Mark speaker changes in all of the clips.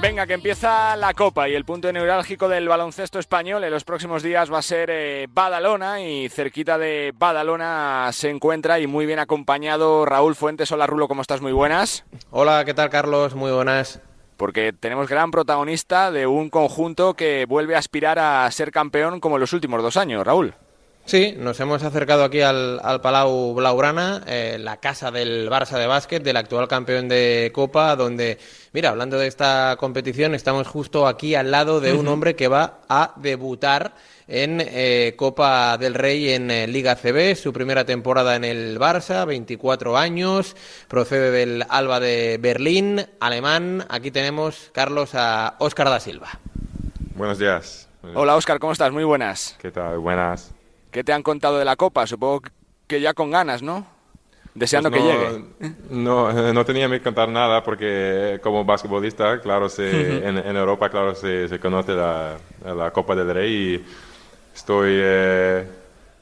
Speaker 1: Venga, que empieza la Copa y el punto neurálgico del baloncesto español en los próximos días va a ser eh, Badalona y cerquita de Badalona se encuentra y muy bien acompañado Raúl Fuentes. Hola Rulo, ¿cómo estás? Muy buenas.
Speaker 2: Hola, ¿qué tal Carlos? Muy buenas.
Speaker 1: Porque tenemos gran protagonista de un conjunto que vuelve a aspirar a ser campeón como en los últimos dos años, Raúl.
Speaker 2: Sí, nos hemos acercado aquí al, Palau Blaugrana, eh, la casa del Barça de básquet, del actual campeón de Copa, donde, mira, hablando de esta competición, estamos justo aquí al lado de un hombre que va a debutar en eh, Copa del Rey en eh, Liga CB, su primera temporada en el Barça, 24 años, procede del Alba de Berlín, alemán. Aquí tenemos, Carlos, a Óscar da Silva.
Speaker 3: Buenos días.
Speaker 1: Hola Óscar, ¿cómo estás? Muy buenas.
Speaker 3: ¿Qué tal? Buenas.
Speaker 1: ¿Qué te han contado de la Copa? Supongo que ya con ganas, ¿no? Deseando
Speaker 3: pues
Speaker 1: que llegue.
Speaker 3: No, no tenía que contar nada porque como basquetbolista, claro, se, en, Europa, claro, se, se conoce la, la, Copa del Rey y estoy, eh,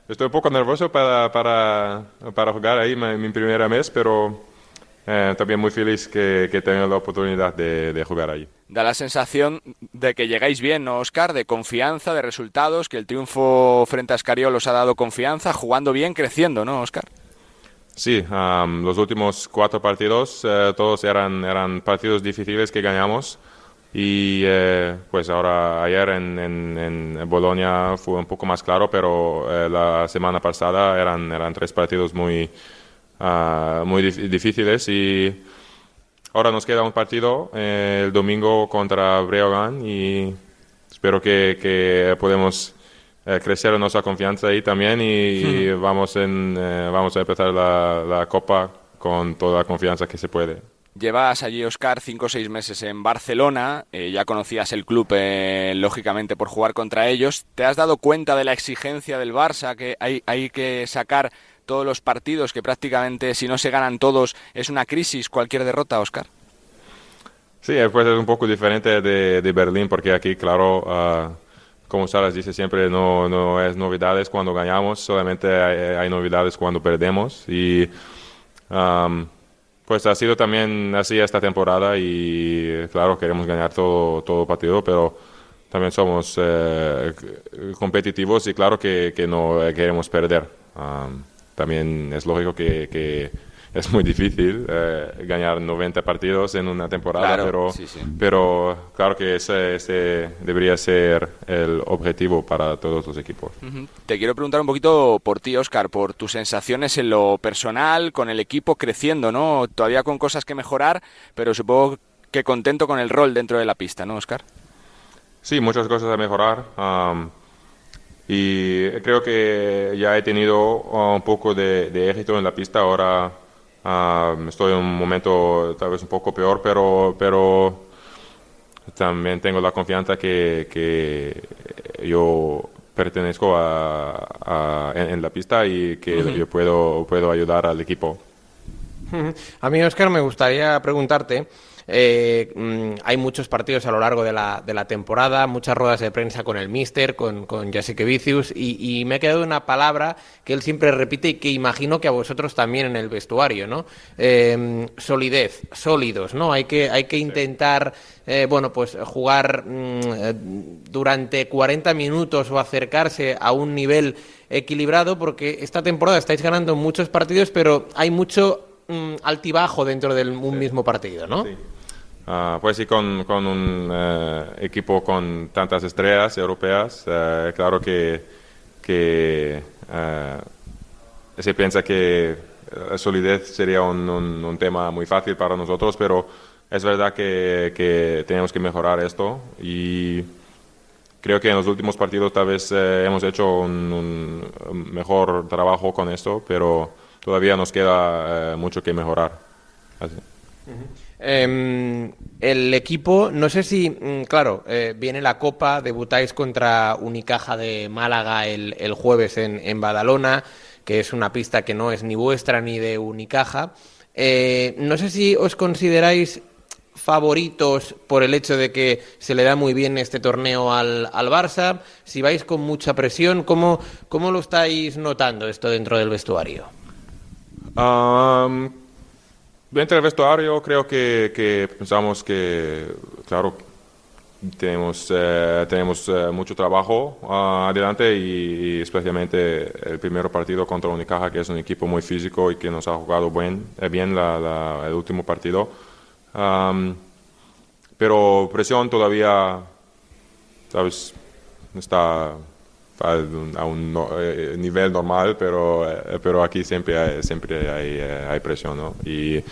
Speaker 3: estoy un poco nervioso para, para, para jugar ahí mi, mi primer mes, pero eh, también muy feliz que, que tenga la oportunidad de, de, jugar ahí.
Speaker 1: Da la sensación de que llegáis bien, ¿no, Oscar? De confianza, de resultados, que el triunfo frente a Escariol os ha dado confianza, jugando bien, creciendo, ¿no, Oscar?
Speaker 3: Sí, los últimos cuatro partidos eh, todos eran, eran partidos difíciles que ganamos y eh, pues ahora ayer en, en, en, Bolonia fue un poco más claro, pero la semana pasada eran, eran tres partidos muy, Ah, muy difíciles y ahora nos queda un partido eh, el domingo contra Breogán y espero que, que podemos eh, crecer nuestra confianza ahí también y, vamos, en, eh, vamos a empezar la, la, Copa con toda la confianza que se puede.
Speaker 1: Llevas allí, Oscar, cinco o seis meses en Barcelona, ya conocías el club, lógicamente, por jugar contra ellos. ¿Te has dado cuenta de la exigencia del Barça, que hay, hay que sacar todos los partidos, que prácticamente si no se ganan todos es una crisis cualquier derrota, Oscar.
Speaker 3: Sí, pues es un poco diferente de, Berlín, porque aquí, claro, uh, como Salas dice siempre, no, no es novedades cuando ganamos, solamente hay, novedades cuando perdemos. Y um, pues ha sido también así esta temporada y, claro, queremos ganar todo, todo partido, pero también somos eh, competitivos y claro que, que no queremos perder. Um, también es lógico que, es muy difícil eh, ganar 90 partidos en una temporada, pero, pero claro que ese, ese, debería ser el objetivo para todos los equipos.
Speaker 1: Te quiero preguntar un poquito por ti, Oscar, por tus sensaciones en lo personal, con el equipo creciendo, ¿no? Todavía con cosas que mejorar, pero supongo que contento con el rol dentro de la pista, ¿no, Oscar?
Speaker 3: Sí, muchas cosas a mejorar. Y creo que ya he tenido uh, un poco de, éxito en la pista. Ahora uh, estoy en un momento tal vez un poco peor, pero, pero también tengo la confianza que, que yo pertenezco a, en, la pista y que yo puedo, puedo ayudar al equipo.
Speaker 2: A mí, Oscar, me gustaría preguntarte eh, mm, hay muchos partidos a lo largo de la, de la, temporada, muchas ruedas de prensa con el Mister, con, con Jessica Vicius, y, me ha quedado una palabra que él siempre repite y que imagino que a vosotros también en el vestuario, ¿no? Eh, solidez, sólidos, ¿no? Hay que, hay que intentar, eh, bueno, pues jugar mm, durante 40 minutos o acercarse a un nivel equilibrado porque esta temporada estáis ganando muchos partidos, pero hay mucho mm, altibajo dentro de un mismo partido, ¿no?
Speaker 3: Ah, pues sí, con, un eh, equipo con tantas estrellas europeas, eh, claro que, eh, se piensa que la solidez sería un, tema muy fácil para nosotros, pero es verdad que, que, tenemos que mejorar esto y creo que en los últimos partidos tal vez hemos hecho un, mejor trabajo con esto, pero todavía nos queda mucho que mejorar. Así.
Speaker 2: Em, el equipo, no sé si, mm, claro, eh, viene la Copa, debutáis contra Unicaja de Málaga el, jueves en, Badalona, que es una pista que no es ni vuestra ni de Unicaja. Eh, no sé si os consideráis favoritos por el hecho de que se le da muy bien este torneo al, al Barça, si vais con mucha presión, ¿cómo, ¿cómo lo estáis notando esto dentro del vestuario?
Speaker 3: Entre el vestuario creo que, que pensamos que, claro, tenemos, eh, tenemos eh, mucho trabajo ah, adelante y, especialmente el primer partido contra Unicaja, que es un equipo muy físico y que nos ha jugado buen, eh, bien la, el último partido. pero presión todavía, ¿sabes? Está a un, nivel normal, pero, pero aquí siempre hay, siempre hay, hay presión, ¿no? Y,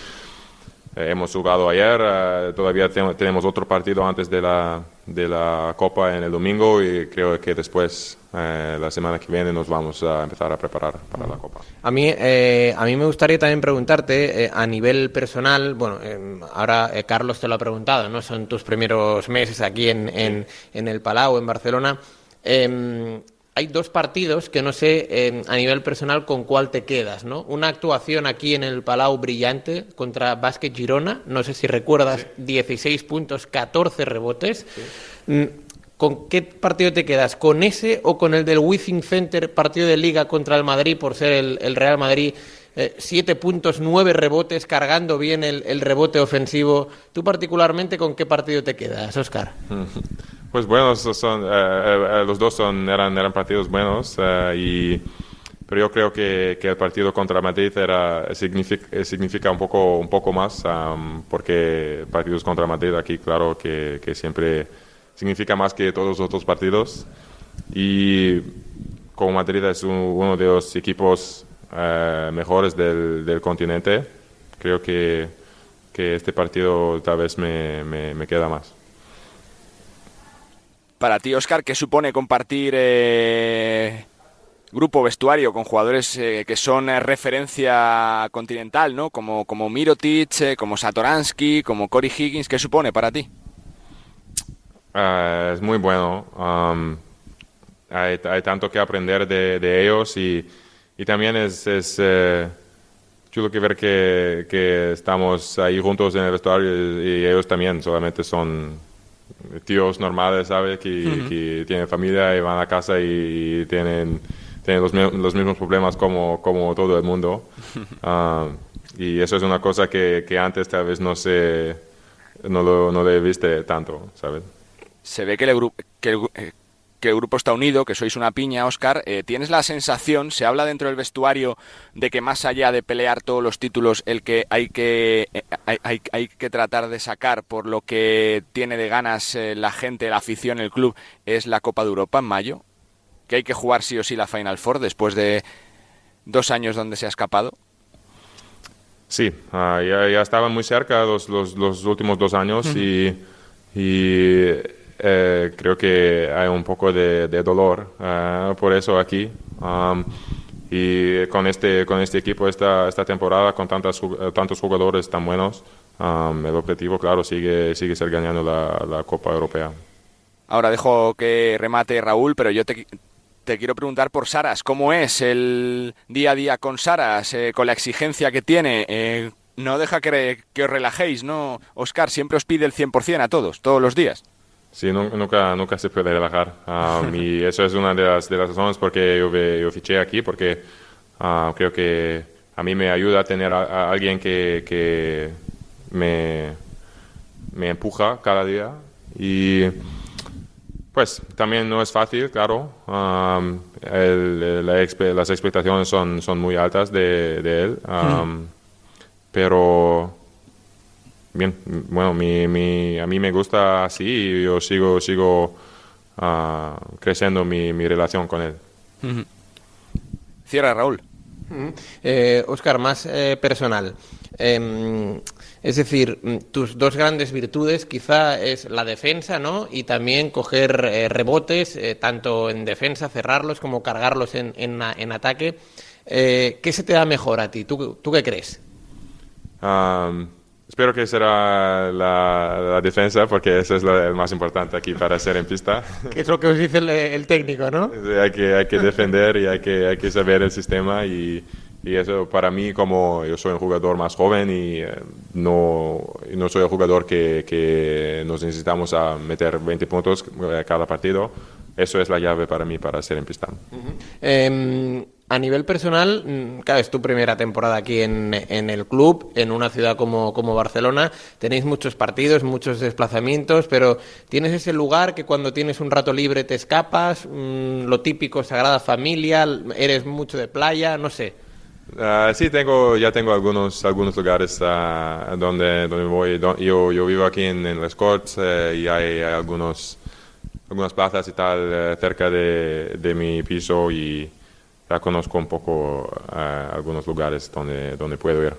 Speaker 3: eh, hemos jugado ayer, eh, todavía tenemos otro partido antes de la, de la Copa en el domingo y creo que después, eh, la semana que viene, nos vamos a empezar a preparar para la Copa.
Speaker 2: A mí, a mí me gustaría también preguntarte, a nivel personal, bueno, ahora Carlos te lo ha preguntado, ¿no? Son tus primeros meses aquí en, en, en el Palau, en Barcelona. Em, hay dos partidos que no sé a nivel personal con cuál te quedas, ¿no? Una actuación aquí en el Palau brillante contra Basket Girona, no sé si recuerdas, 16 puntos, 14 rebotes. Mm, ¿Con qué partido te quedas? ¿Con ese o con el del Withing Center, partido de liga contra el Madrid por ser el, Real Madrid? Eh, siete puntos, nueve rebotes, cargando bien el, el, rebote ofensivo. ¿Tú particularmente con qué partido te quedas, Oscar?
Speaker 3: Pues buenos son, eh, eh, los dos son, eran, eran partidos buenos, eh, y, pero yo creo que, que, el partido contra Madrid era, significa, significa un, poco, un poco más, porque partidos contra Madrid aquí, claro, que, que, siempre significa más que todos los otros partidos. Y como Madrid es uno de los equipos mejores del, del, continente, creo que, que este partido tal vez me, me queda más
Speaker 1: para ti, Oscar, ¿qué supone compartir eh, grupo vestuario con jugadores eh, que son eh, referencia continental, ¿no? Como, como Mirotic, como Satoransky, como Cory Higgins, ¿qué supone para ti?
Speaker 3: es muy bueno. Um, hay, tanto que aprender de, ellos y, también es, es chulo que ver que, que, estamos ahí juntos en el vestuario y ellos también solamente son tíos normales, ¿sabes? Que, tienen familia y van a casa y, tienen, tienen los, los, mismos problemas como, como todo el mundo. Ah, y eso es una cosa que, que antes tal vez no se no lo, no le viste tanto, ¿sabes?
Speaker 1: Se ve que el, que el, eh, que el grupo está unido, que sois una piña, Oscar. Eh, ¿Tienes la sensación, se habla dentro del vestuario, de que más allá de pelear todos los títulos, el que hay que, eh, hay, hay, que tratar de sacar por lo que tiene de ganas eh, la gente, la afición, el club, es la Copa de Europa en mayo? ¿Que hay que jugar sí o sí la Final Four después de dos años donde se ha escapado?
Speaker 3: Sí, ah, ya, ya, estaban muy cerca los, los, los últimos dos años y, y eh, creo que hay un poco de, dolor eh, por eso aquí. Um, y con este, con este equipo esta, esta temporada, con tantas, tantos jugadores tan buenos, um, el objetivo, claro, sigue, sigue ser ganando la, la, Copa Europea.
Speaker 1: Ahora dejo que remate Raúl, pero yo te, te quiero preguntar por Saras. ¿Cómo es el día a día con Saras, eh, con la exigencia que tiene? no deja que, que os relajéis, ¿no? Oscar siempre os pide el 100% a todos, todos los días.
Speaker 3: Sí, nunca, nunca se puede relajar. Um, y eso es una de las, de las razones por qué yo, yo fiché aquí, porque uh, creo que a mí me ayuda a tener a, alguien que, que me, me, empuja cada día. Y pues también no es fácil, claro. Um, las expectaciones son, son muy altas de, de él. Um, pero bien, bueno, mi, mi, a mí me gusta así y yo sigo, sigo uh, creciendo mi, mi, relación con él.
Speaker 1: Cierra, Raúl.
Speaker 2: eh, Oscar, más eh, personal. Eh, es decir, mm, tus dos grandes virtudes quizá es la defensa, ¿no? Y también coger eh, rebotes, eh, tanto en defensa, cerrarlos, como cargarlos en, en, en ataque. ¿Qué se te da mejor a ti? ¿Tú, tú qué crees?
Speaker 3: Um, Espero que será la, defensa, porque eso es lo más importante aquí para ser en pista.
Speaker 2: Que es lo que os dice el, técnico, ¿no?
Speaker 3: hay, que, hay que defender y hay que, hay que saber el sistema y, y, eso para mí, como yo soy un jugador más joven y eh, no, no soy el jugador que, que nos necesitamos a meter 20 puntos cada partido, eso es la llave para mí para ser en pista.
Speaker 2: Em, a nivel personal, mm, claro, es tu primera temporada aquí en, en el club, en una ciudad como, como, Barcelona. Tenéis muchos partidos, muchos desplazamientos, pero tienes ese lugar que cuando tienes un rato libre te escapas, mm, lo típico, Sagrada Familia, eres mucho de playa, no sé.
Speaker 3: Uh, sí, tengo, ya tengo algunos, algunos lugares uh, donde, donde voy. yo, yo vivo aquí en, en Les Corts uh, y hay, hay, algunos, algunas plazas y tal eh, cerca de, de, mi piso y ya conozco un poco algunos lugares donde, donde puedo ir.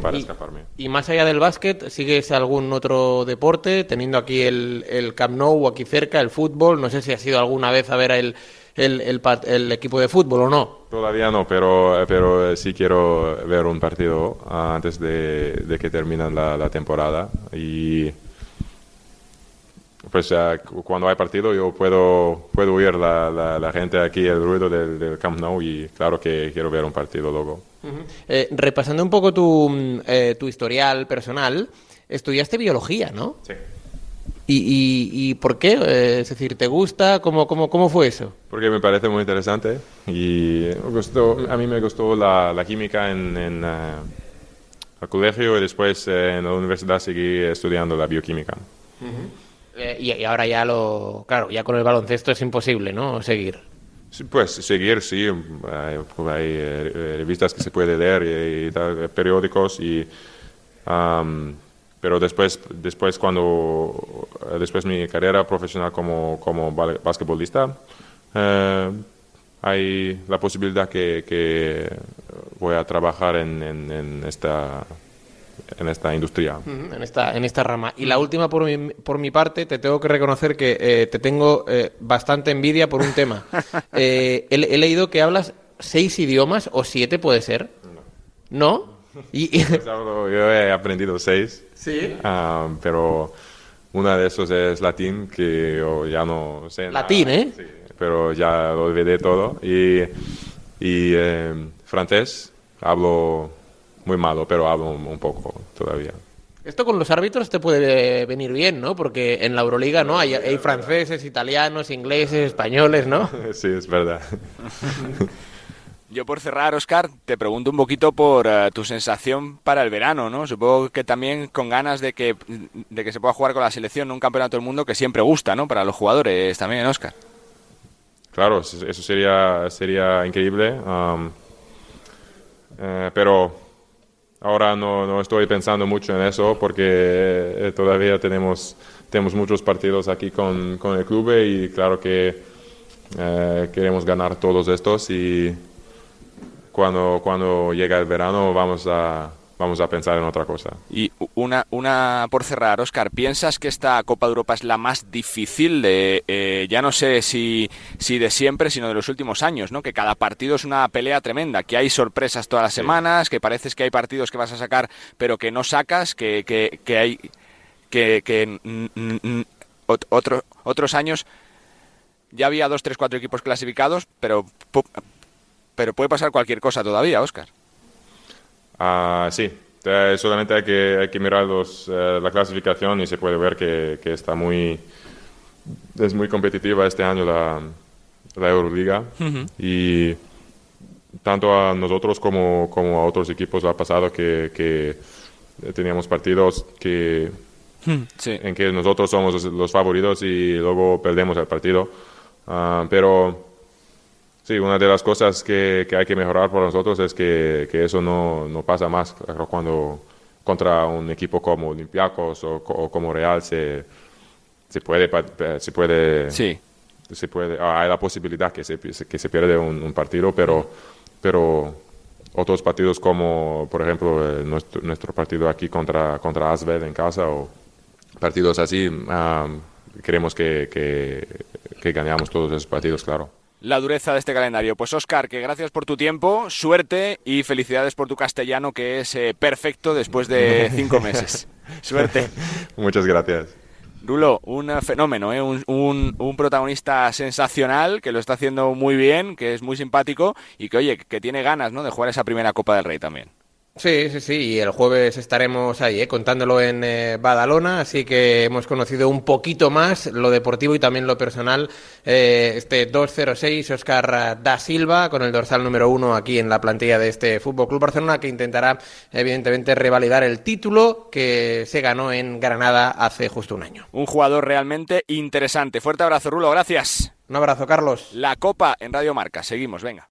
Speaker 3: Para
Speaker 2: y,
Speaker 3: escaparme.
Speaker 2: y más allá del básquet, ¿sigues algún otro deporte? Teniendo aquí el, el Camp Nou aquí cerca, el fútbol, no sé si has ido alguna vez a ver el, el, el, el, equipo de fútbol o no?
Speaker 3: Todavía no, pero, pero sí quiero ver un partido antes de, de que termine la, la, temporada. Y pues uh, cuando hay partido yo puedo, puedo oír la, la, la gente aquí, el ruido del, del, Camp Nou y claro que quiero ver un partido luego.
Speaker 2: Uh -huh. eh, repasando un poco tu, eh, tu historial personal, estudiaste biología, ¿no?
Speaker 3: Sí.
Speaker 2: ¿Y, y, y por qué? Eh, es decir, ¿te gusta? ¿Cómo, cómo, cómo fue eso?
Speaker 3: Porque me parece muy interesante y me gustó, a mí me gustó la, la química en, en uh, el colegio y después eh, en la universidad seguí estudiando la bioquímica.
Speaker 2: Uh -huh. Eh, y, y, ahora ya lo, claro, ya con el baloncesto es imposible, ¿no? Seguir.
Speaker 3: Sí, pues seguir, sí, hay, hay eh, revistas que se puede leer y, tal, periódicos y... Um, pero después, después cuando, después mi carrera profesional como, como basquetbolista, eh, hay la posibilidad que, que voy a trabajar en, en, en, esta en esta industria.
Speaker 2: En esta, en esta rama. Y la última, por mi, por mi parte, te tengo que reconocer que eh, te tengo eh, bastante envidia por un tema. Eh, he, he, leído que hablas seis idiomas, o siete puede ser.
Speaker 3: No.
Speaker 2: ¿No? Y, y...
Speaker 3: Yo he aprendido seis.
Speaker 2: Sí.
Speaker 3: Um, pero una de esos es latín, que yo ya no sé.
Speaker 2: Latín,
Speaker 3: nada,
Speaker 2: ¿eh?
Speaker 3: Sí, pero ya lo olvidé todo. Y, y francés, hablo muy malo, pero hablo un poco todavía.
Speaker 2: Esto con los árbitros te puede venir bien, ¿no? Porque en la Euroliga, ¿no? Hay, hay franceses, italianos, ingleses, españoles, ¿no?
Speaker 3: Sí, es verdad.
Speaker 1: Yo por cerrar, Oscar, te pregunto un poquito por uh, tu sensación para el verano, ¿no? Supongo que también con ganas de que, de que se pueda jugar con la selección un campeonato del mundo que siempre gusta, ¿no? Para los jugadores también, Oscar.
Speaker 3: Claro, eso sería, sería increíble. Um, eh, pero ahora no, no, estoy pensando mucho en eso porque eh, todavía tenemos, tenemos muchos partidos aquí con, con el club y claro que eh, queremos ganar todos estos y cuando, cuando llega el verano vamos a, vamos a pensar en otra cosa.
Speaker 1: Y una, una por cerrar, Oscar, ¿piensas que esta Copa de Europa es la más difícil de, eh, ya no sé si, si de siempre, sino de los últimos años, ¿no? Que cada partido es una pelea tremenda, que hay sorpresas todas las sí. semanas, que parece que hay partidos que vas a sacar pero que no sacas, que, que, que hay que, que otro, otros años ya había dos, tres, cuatro equipos clasificados, pero pero puede pasar cualquier cosa todavía, Oscar.
Speaker 3: Uh, sí, eh, solamente hay que, hay que mirar los, eh, la clasificación y se puede ver que, que, está muy es muy competitiva este año la, la Euroliga uh -huh. y tanto a nosotros como, como, a otros equipos ha pasado que, que teníamos partidos que sí. en que nosotros somos los, los, favoritos y luego perdemos el partido uh, pero Sí, una de las cosas que, que, hay que mejorar por nosotros es que, que eso no, no, pasa más cuando contra un equipo como Olympiacos o, o como Real se, se puede se puede
Speaker 1: sí.
Speaker 3: se puede hay la posibilidad que se, que se pierde un, un partido pero pero otros partidos como por ejemplo eh, nuestro, nuestro, partido aquí contra contra Asvel en casa o partidos así um, queremos que, que, que ganemos todos esos partidos claro
Speaker 1: la dureza de este calendario. Pues Oscar, que gracias por tu tiempo, suerte y felicidades por tu castellano que es eh, perfecto después de cinco meses. suerte.
Speaker 3: Muchas gracias.
Speaker 1: Rulo, un fenómeno, ¿eh? un, un, un, protagonista sensacional que lo está haciendo muy bien, que es muy simpático y que, oye, que tiene ganas ¿no? de jugar esa primera Copa del Rey también.
Speaker 2: Sí, sí, sí, y el jueves estaremos ahí, ¿eh? contándolo en eh, Badalona, así que hemos conocido un poquito más lo deportivo y también lo personal. Eh, este 206, Oscar Da Silva, con el dorsal número uno aquí en la plantilla de este Fútbol Club Barcelona, que intentará, evidentemente, revalidar el título que se ganó en Granada hace justo un año.
Speaker 1: Un jugador realmente interesante. Fuerte abrazo, Rulo, gracias.
Speaker 2: Un abrazo, Carlos.
Speaker 1: La Copa en Radio Marca. Seguimos, venga.